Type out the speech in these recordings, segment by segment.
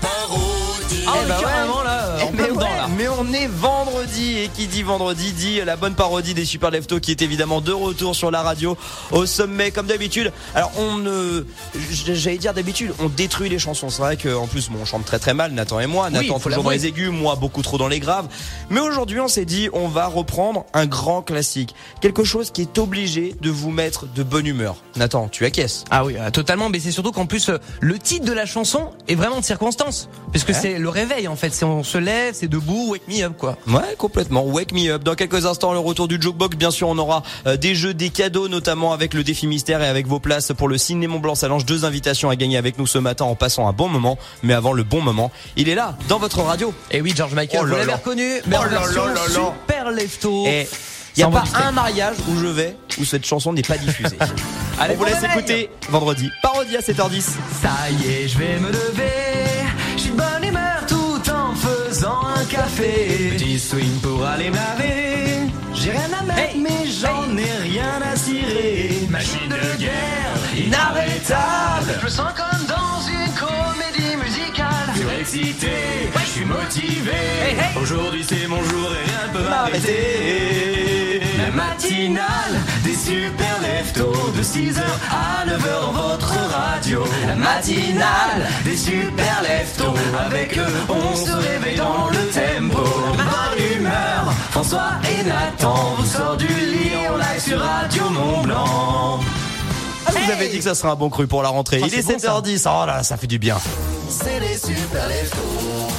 Parodie. Ah, Eh bah ouais. carrément là, en mais, plein dedans ouais, là. mais on est vendredi et qui dit vendredi dit la bonne parodie des Super Leftos qui est évidemment de retour sur la radio au sommet comme d'habitude. Alors on ne, j'allais dire d'habitude, on détruit les chansons. C'est vrai qu'en plus bon, on chante très très mal, Nathan et moi. Nathan faut toujours dans les aigus, moi beaucoup trop dans les graves. Mais aujourd'hui on s'est dit on va reprendre un grand classique, quelque chose qui est obligé de vous mettre de bonne humeur. Nathan, tu acquiesces? Ah oui, euh, totalement. Mais c'est surtout qu'en plus, euh, le titre de la chanson est vraiment de circonstance. Puisque Ouais. c'est le réveil, en fait. C'est on se lève, c'est debout, wake me up, quoi. Ouais, complètement. Wake me up. Dans quelques instants, le retour du Jokebox. Bien sûr, on aura euh, des jeux, des cadeaux, notamment avec le défi mystère et avec vos places pour le Ciné Mont Blanc Salange. Deux invitations à gagner avec nous ce matin en passant un bon moment. Mais avant le bon moment, il est là, dans votre radio. Et oui, George Michael, Oh vous l'avez reconnu. Mais Oh là. super lefto. Et il y a pas un mariage où je vais où cette chanson n'est pas diffusée. Allez, on vous laisse écouter vendredi. Parodie à 7h10. Ça y est, je vais me lever. Je suis de bonne humeur tout en faisant un café. Petit swing J'ai rien à mettre, mais j'en ai rien à cirer. Machine de guerre, inarrêtable. Je me sens comme dans une comédie musicale. Surexcité, je suis motivé. Aujourd'hui c'est mon jour et rien ne peut m'arrêter. La matinale des super leftos de 6h à 9h dans votre radio. La matinale des super leftos. Avec eux, on se réveille dans le tempo. Bonne humeur, François et Nathan vous sort du lit en live sur Radio Mont Blanc. Ah, vous avez dit que ça serait un bon cru pour la rentrée. Ah, il est c'est bon, ça. 7h10. Oh là, ça fait du bien. C'est les super leftos.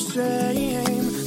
Shame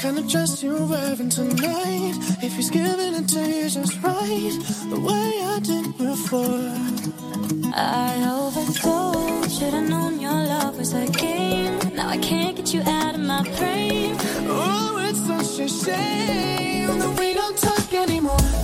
kind of dress you're wearing tonight. If he's giving it to you just right, the way I did before. I overdosed. Should've known your love was a game. Now I can't get you out of my brain. Oh, it's such a shame that we don't talk anymore.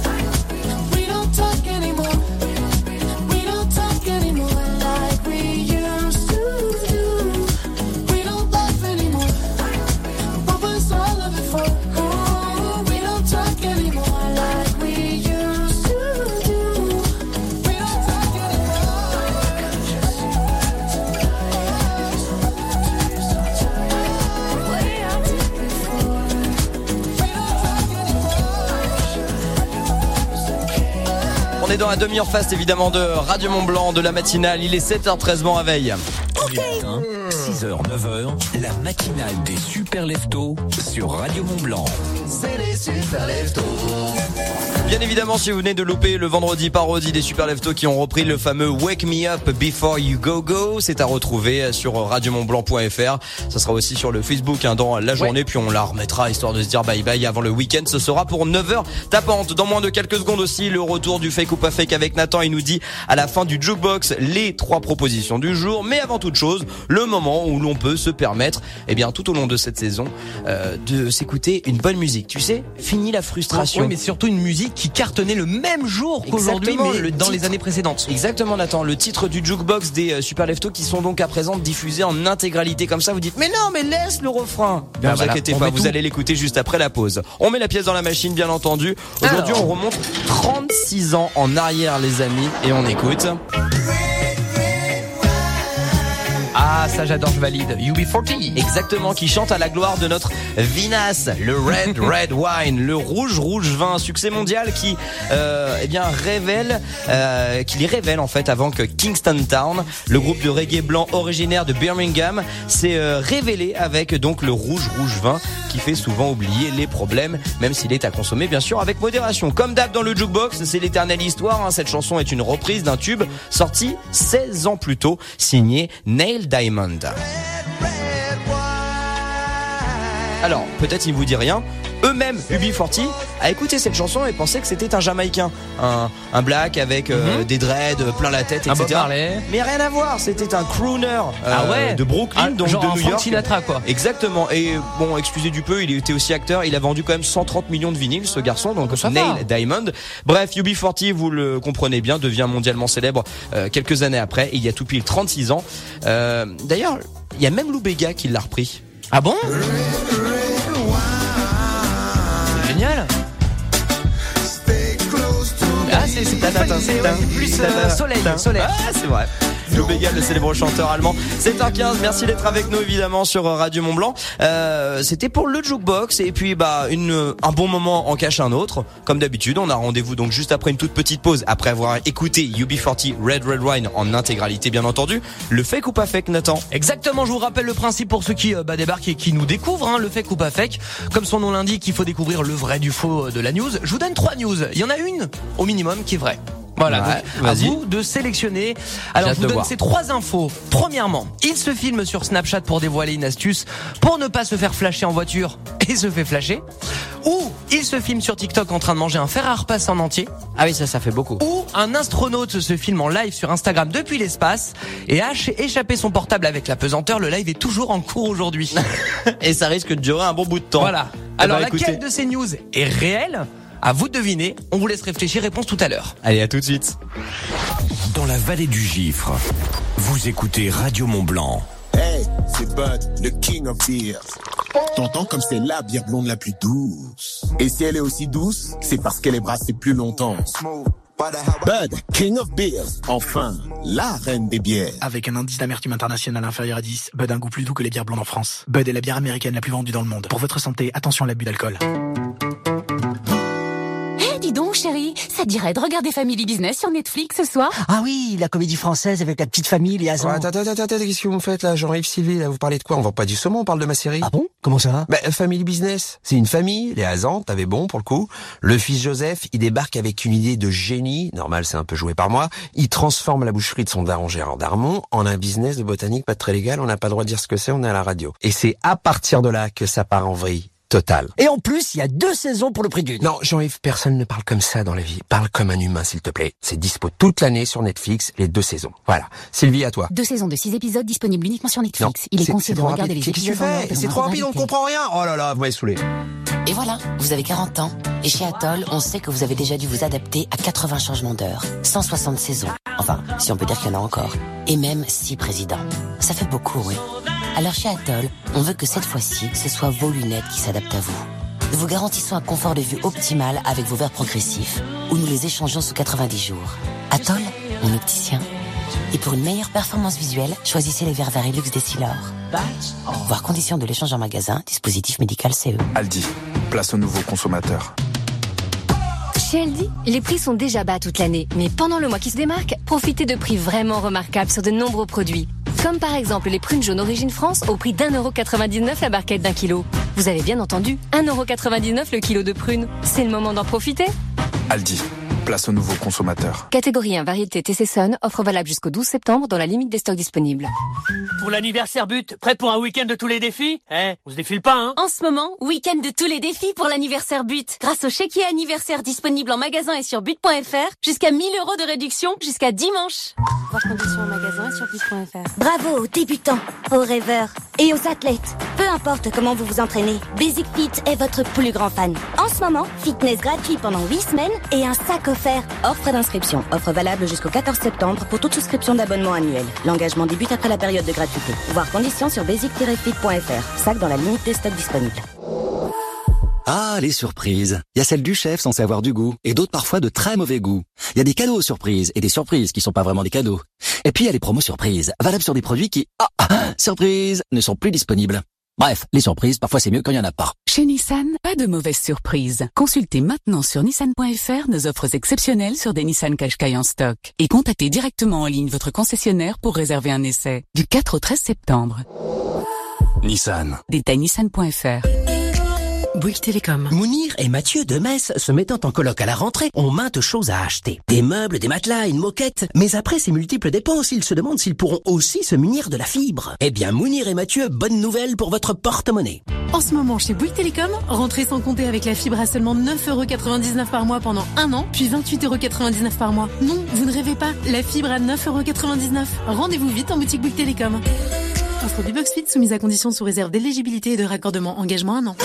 Est dans la demi-heure fast évidemment de Radio Mont Blanc, de la matinale. Il est 7h13 bon réveil. 6h, 9h, la matinale des super leftos sur Radio Mont Blanc. C'est les super leftos. Bien évidemment, si vous venez de louper le vendredi parodie des Super Leftos qui ont repris le fameux Wake Me Up Before You Go Go, c'est à retrouver sur radiomontblanc.fr. Ça sera aussi sur le Facebook hein, dans la journée, puis on la remettra histoire de se dire bye bye avant le week-end. Ce sera pour 9h tapante. Dans moins de quelques secondes aussi, le retour du fake ou pas fake avec Nathan. Il nous dit à la fin du jukebox les trois propositions du jour. Mais avant toute chose, le moment où l'on peut se permettre, eh bien, tout au long de cette saison, euh, de s'écouter une bonne musique. Tu sais, fini la frustration. Oui, mais surtout une musique qui cartonnait le même jour qu'aujourd'hui, mais le dans les années précédentes. Exactement Nathan, le titre du jukebox des euh, Super Leftos qui sont donc à présent diffusés en intégralité comme ça. Vous dites mais non mais laisse le refrain. Bah vous voilà, inquiétez pas, vous tout. allez l'écouter juste après la pause. On met la pièce dans la machine bien entendu. Aujourd'hui on remonte 36 ans en arrière les amis et on écoute. Ah, ça j'adore, je valide. UB40. Exactement, qui chante à la gloire de notre Vinas, le Red Red Wine, le rouge rouge vin, succès mondial qui, euh, eh bien, révèle, euh, qui les révèle en fait avant que Kingston Town, le groupe de reggae blanc originaire de Birmingham, s'est euh, révélé avec donc le rouge rouge vin qui fait souvent oublier les problèmes, même s'il est à consommer bien sûr avec modération. Comme d'hab dans le jukebox, c'est l'éternelle histoire. hein. Cette chanson est une reprise d'un tube sorti 16 ans plus tôt, signé Neil Alors, peut-être il vous dit rien. Eux-mêmes, UB40, a écouté cette chanson et pensait que c'était un Jamaïcain, un, un black avec euh, des dreads, plein la tête, Un etc. Marley. Mais rien à voir, c'était un crooner euh, Ah ouais de Brooklyn, Ah, donc genre de un New York. Sinatra, quoi. Exactement. Et bon, excusez du peu, il était aussi acteur. Il a vendu quand même 130 millions de vinyles, ce garçon. Donc ça va. Neil Diamond. Bref, UB40, vous le comprenez bien, devient mondialement célèbre euh, quelques années après. Il y a tout pile 36 ans. Euh, D'ailleurs, il y a même Lou Bega qui l'a repris. Ah bon? Génial. Ah, c'est c'est plus euh, soleil, soleil. Ah, c'est vrai. Lou Bega, le célèbre chanteur allemand. 7h15, merci d'être avec nous évidemment sur Radio Mont Blanc. Euh, C'était pour le jukebox et puis bah une un bon moment en cache un autre. Comme d'habitude, on a rendez-vous donc juste après une toute petite pause, après avoir écouté UB40 Red Red Wine en intégralité bien entendu. Le fake ou pas fake, Nathan Exactement, je vous rappelle le principe pour ceux qui euh, bah, débarquent et qui nous découvrent, hein, le fake ou pas fake. Comme son nom l'indique, il faut découvrir le vrai du faux euh, de la news. Je vous donne trois news. Il y en a une, au minimum, qui est vraie. Voilà, Ouais, donc à vous de sélectionner. Alors je vous donne voir. ces trois infos. Premièrement, il se filme sur Snapchat pour dévoiler une astuce pour ne pas se faire flasher en voiture et se fait flasher. Ou il se filme sur TikTok en train de manger un fer à repasser en entier. Ah oui, ça ça fait beaucoup. Ou un astronaute se filme en live sur Instagram depuis l'espace et a ch- échappé son portable avec la pesanteur. Le live est toujours en cours aujourd'hui. Et ça risque de durer un bon bout de temps. Voilà. Eh Alors ben, laquelle écoutez. de ces news est réelle À vous de deviner. On vous laisse réfléchir. Réponse tout à l'heure. Allez, à tout de suite. Dans la vallée du Gifre, vous écoutez Radio Mont Blanc. Hey, c'est Bud, le king of beers. T'entends comme c'est la bière blonde la plus douce. Et si elle est aussi douce, c'est parce qu'elle est brassée plus longtemps. Bud, king of beers. Enfin, la reine des bières. Avec un indice d'amertume international inférieur à 10, Bud a un goût plus doux que les bières blondes en France. Bud est la bière américaine la plus vendue dans le monde. Pour votre santé, attention à l'abus d'alcool. Dirait de regarder Family Business sur Netflix ce soir. Ah oui, la comédie française avec la petite famille, les Hazans. attends, attends, attends, attends, qu'est-ce que vous me faites là, Jean-Yves Sylvie, là, vous parlez de quoi? On vend pas du saumon, on parle de ma série. Ah bon? Comment ça? Bah, Family Business, c'est une famille, les Hazans, t'avais bon pour le coup. Le fils Joseph, il débarque avec une idée de génie, normal c'est un peu joué par moi, il transforme la boucherie de son daron Gérard Darmon en un business de botanique pas très légal, on n'a pas le droit de dire ce que c'est, on est à la radio. Et c'est à partir de là que ça part en vrille totale. Et en plus, il y a deux saisons pour le prix d'une. Non, Jean-Yves, personne ne parle comme ça dans la vie. Parle comme un humain, s'il te plaît. C'est dispo toute l'année sur Netflix, les deux saisons. Voilà. Sylvie, à toi. Deux saisons de six épisodes disponibles uniquement sur Non, Netflix. Il est c'est- conseillé de regarder rapide. les Qu'est-ce que tu épisodes C'est trop rapide, on intégralité. comprend rien. Oh là là, vous m'avez saoulé. Et voilà, vous avez 40 ans. Et chez Atoll, on sait que vous avez déjà dû vous adapter à 80 changements d'heure, 160 saisons. Enfin, si on peut dire qu'il y en a encore. Et même 6 présidents. Ça fait beaucoup, oui. Alors chez Atoll, on veut que cette fois-ci, ce soit vos lunettes qui s'adaptent à vous. Nous vous garantissons un confort de vue optimal avec vos verres progressifs, ou nous les échangeons sous 90 jours. Atoll, mon opticien. Et pour une meilleure performance visuelle, choisissez les verres Varilux Decilor. Voir conditions de l'échange en magasin, dispositif médical. CE. Aldi, place aux nouveaux consommateurs. Chez Aldi, les prix sont déjà bas toute l'année, mais pendant le mois qui se démarque, profitez de prix vraiment remarquables sur de nombreux produits. Comme par exemple les prunes jaunes Origine France au prix d'1,99€ la barquette d'un kilo. Vous avez bien entendu, 1,99€ le kilo de prunes. C'est le moment d'en profiter. Aldi, place aux nouveaux consommateurs. Catégorie 1 variété TC Sun, offre valable jusqu'au 12 septembre dans la limite des stocks disponibles. Pour l'anniversaire but, prêt pour un week-end de tous les défis? Eh, on se défile pas, hein? En ce moment, week-end de tous les défis pour l'anniversaire But. Grâce au chéquier anniversaire disponible en magasin et sur but.fr, jusqu'à 1000 euros de réduction jusqu'à dimanche. Voir conditions en magasin et sur but.fr. Bravo aux débutants, aux rêveurs et aux athlètes. Peu importe comment vous vous entraînez, Basic Fit est votre plus grand fan. En ce moment, fitness gratuit pendant 8 semaines et un sac offert. Frais d'inscription. Offre valable jusqu'au 14 septembre pour toute souscription d'abonnement annuel. L'engagement débute après la période de gratuité. Voir conditions sur basic-fit.fr. Sac dans la limite des stocks disponibles. Ah, les surprises. Il y a celle du chef censé avoir du goût, et d'autres parfois de très mauvais goût. Il y a des cadeaux surprises, et des surprises qui sont pas vraiment des cadeaux. Et puis il y a les promos surprises, valables sur des produits qui, ah, ah, surprise, ne sont plus disponibles. Bref, les surprises, parfois c'est mieux quand il y en a pas. Chez Nissan, pas de mauvaise surprise. Consultez maintenant sur nissan.fr nos offres exceptionnelles sur des Nissan Qashqai en stock. Et contactez directement en ligne votre concessionnaire pour réserver un essai. Du 4 au 13 septembre. Nissan. Détail nissan.fr. Bouygues Télécom. Mounir et Mathieu de Metz, se mettant en coloc à la rentrée, ont maintes choses à acheter. Des meubles, des matelas, une moquette. Mais après ces multiples dépenses, ils se demandent s'ils pourront aussi se munir de la fibre. Eh bien, Mounir et Mathieu, bonne nouvelle pour votre porte-monnaie. En ce moment, chez Bouygues Télécom, rentrez sans compter avec la fibre à seulement 9,99€ par mois pendant un an, puis 28,99€ par mois. Non, vous ne rêvez pas, la fibre à 9,99€. Rendez-vous vite en boutique Bouygues Télécom. Offre du Box Fit soumise à condition sous réserve d'éligibilité et de raccordement engagement un an.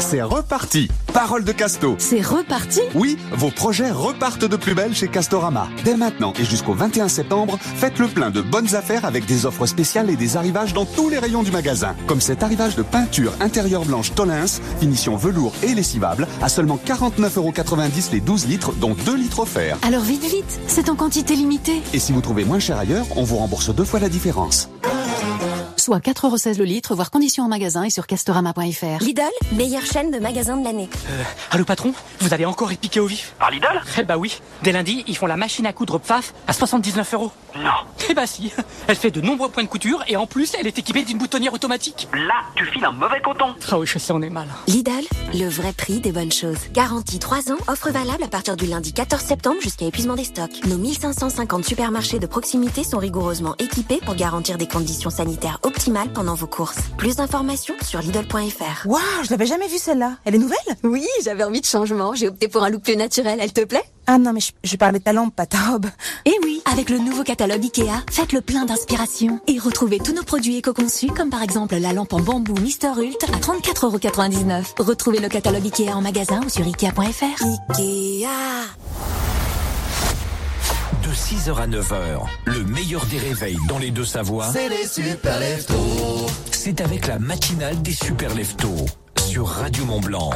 C'est reparti Parole de Casto C'est reparti? Oui, vos projets repartent de plus belle chez Castorama. Dès maintenant et jusqu'au 21 septembre, faites le plein de bonnes affaires avec des offres spéciales et des arrivages dans tous les rayons du magasin. Comme cet arrivage de peinture intérieure blanche Tolins, finition velours et lessivable, à seulement 49,90€ les 12 litres, dont 2 litres offerts. Alors vite, vite, c'est en quantité limitée. Et si vous trouvez moins cher ailleurs, on vous rembourse deux fois la différence. Soit 4,16€ le litre, voire conditions en magasin et sur castorama.fr. Lidl, meilleure chaîne de magasins de l'année. Euh, allô patron Vous allez encore épiquer au vif? Par Lidl? Eh bah oui. Dès lundi, ils font la machine à coudre PFAF à 79 euros. Non. Eh bah si. Elle fait de nombreux points de couture et en plus, elle est équipée d'une boutonnière automatique. Là, tu files un mauvais coton. Ah oui, je sais, on est mal. Lidl, le vrai prix des bonnes choses. Garantie 3 ans, offre valable à partir du lundi 14 septembre jusqu'à épuisement des stocks. Nos 1550 supermarchés de proximité sont rigoureusement équipés pour garantir des conditions sanitaires optimales pendant vos courses. Plus d'informations sur Lidl.fr. Waouh, je l'avais jamais vue celle-là. Elle est nouvelle? Oui, j'avais envie de changement. J'ai opté pour un look plus naturel. Elle te plaît? Ah non, mais je, je parlais de ta lampe, pas ta robe. Et oui, avec le nouveau catalogue Ikea, faites le plein d'inspiration et retrouvez tous nos produits éco-conçus comme par exemple la lampe en bambou Mister Hult à 34,99€. Retrouvez le catalogue Ikea en magasin ou sur ikea.fr. Ikea De 6h à 9h, le meilleur des réveils dans les deux Savoies. C'est les super leftos. C'est avec la matinale des super leftos sur Radio Mont Blanc.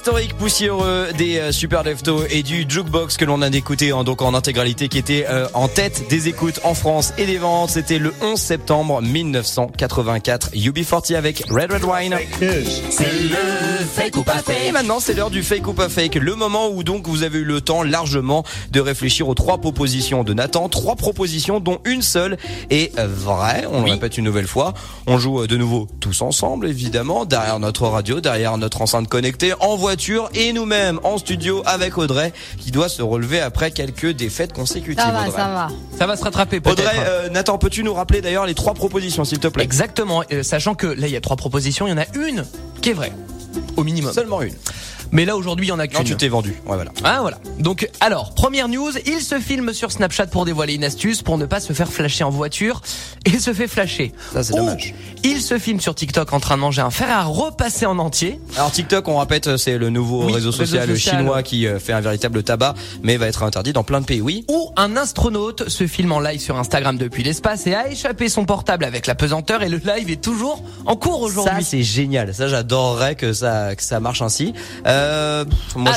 Historique poussiéreux des euh, Super Lefto et du Jukebox que l'on a écouté en, donc en intégralité qui était euh, en tête des écoutes en France et des ventes. C'était le 11 septembre 1984. UB40 avec Red Red Wine. C'est le fake ou pas Et fake. maintenant, c'est l'heure du fake ou pas fake. Le moment où donc vous avez eu le temps largement de réfléchir aux trois propositions de Nathan. Trois propositions dont une seule est vraie. On le répète une nouvelle fois. On joue euh, de nouveau tous ensemble, évidemment, derrière notre radio, derrière notre enceinte connectée, en voiture et nous-mêmes en studio avec Audrey qui doit se relever après quelques défaites consécutives. Ça va, Audrey. ça va. Ça va se rattraper peut-être. Audrey, euh, Nathan, peux-tu nous rappeler d'ailleurs les trois propositions, s'il te plaît? Exactement, euh, sachant que là il y a trois propositions, il y en a une qui est vraie, au minimum. Seulement une. Mais là aujourd'hui il y en a qu'une. Tu t'es vendu. Ouais, voilà. Ah voilà. Donc alors, première news, il se filme sur Snapchat pour dévoiler une astuce pour ne pas se faire flasher en voiture et se fait flasher. Ça c'est Ou dommage. Il se filme sur TikTok en train de manger un fer à repasser en entier. Alors TikTok, on répète, c'est le nouveau Oui, réseau réseau social chinois qui euh, fait un véritable tabac, mais va être interdit dans plein de pays. Oui. Ou un astronaute se filme en live sur Instagram depuis l'espace et a échappé son portable avec la pesanteur et le live est toujours en cours Ça aujourd'hui. c'est génial. Ça j'adorerais que ça que ça marche ainsi. Euh, pff, moi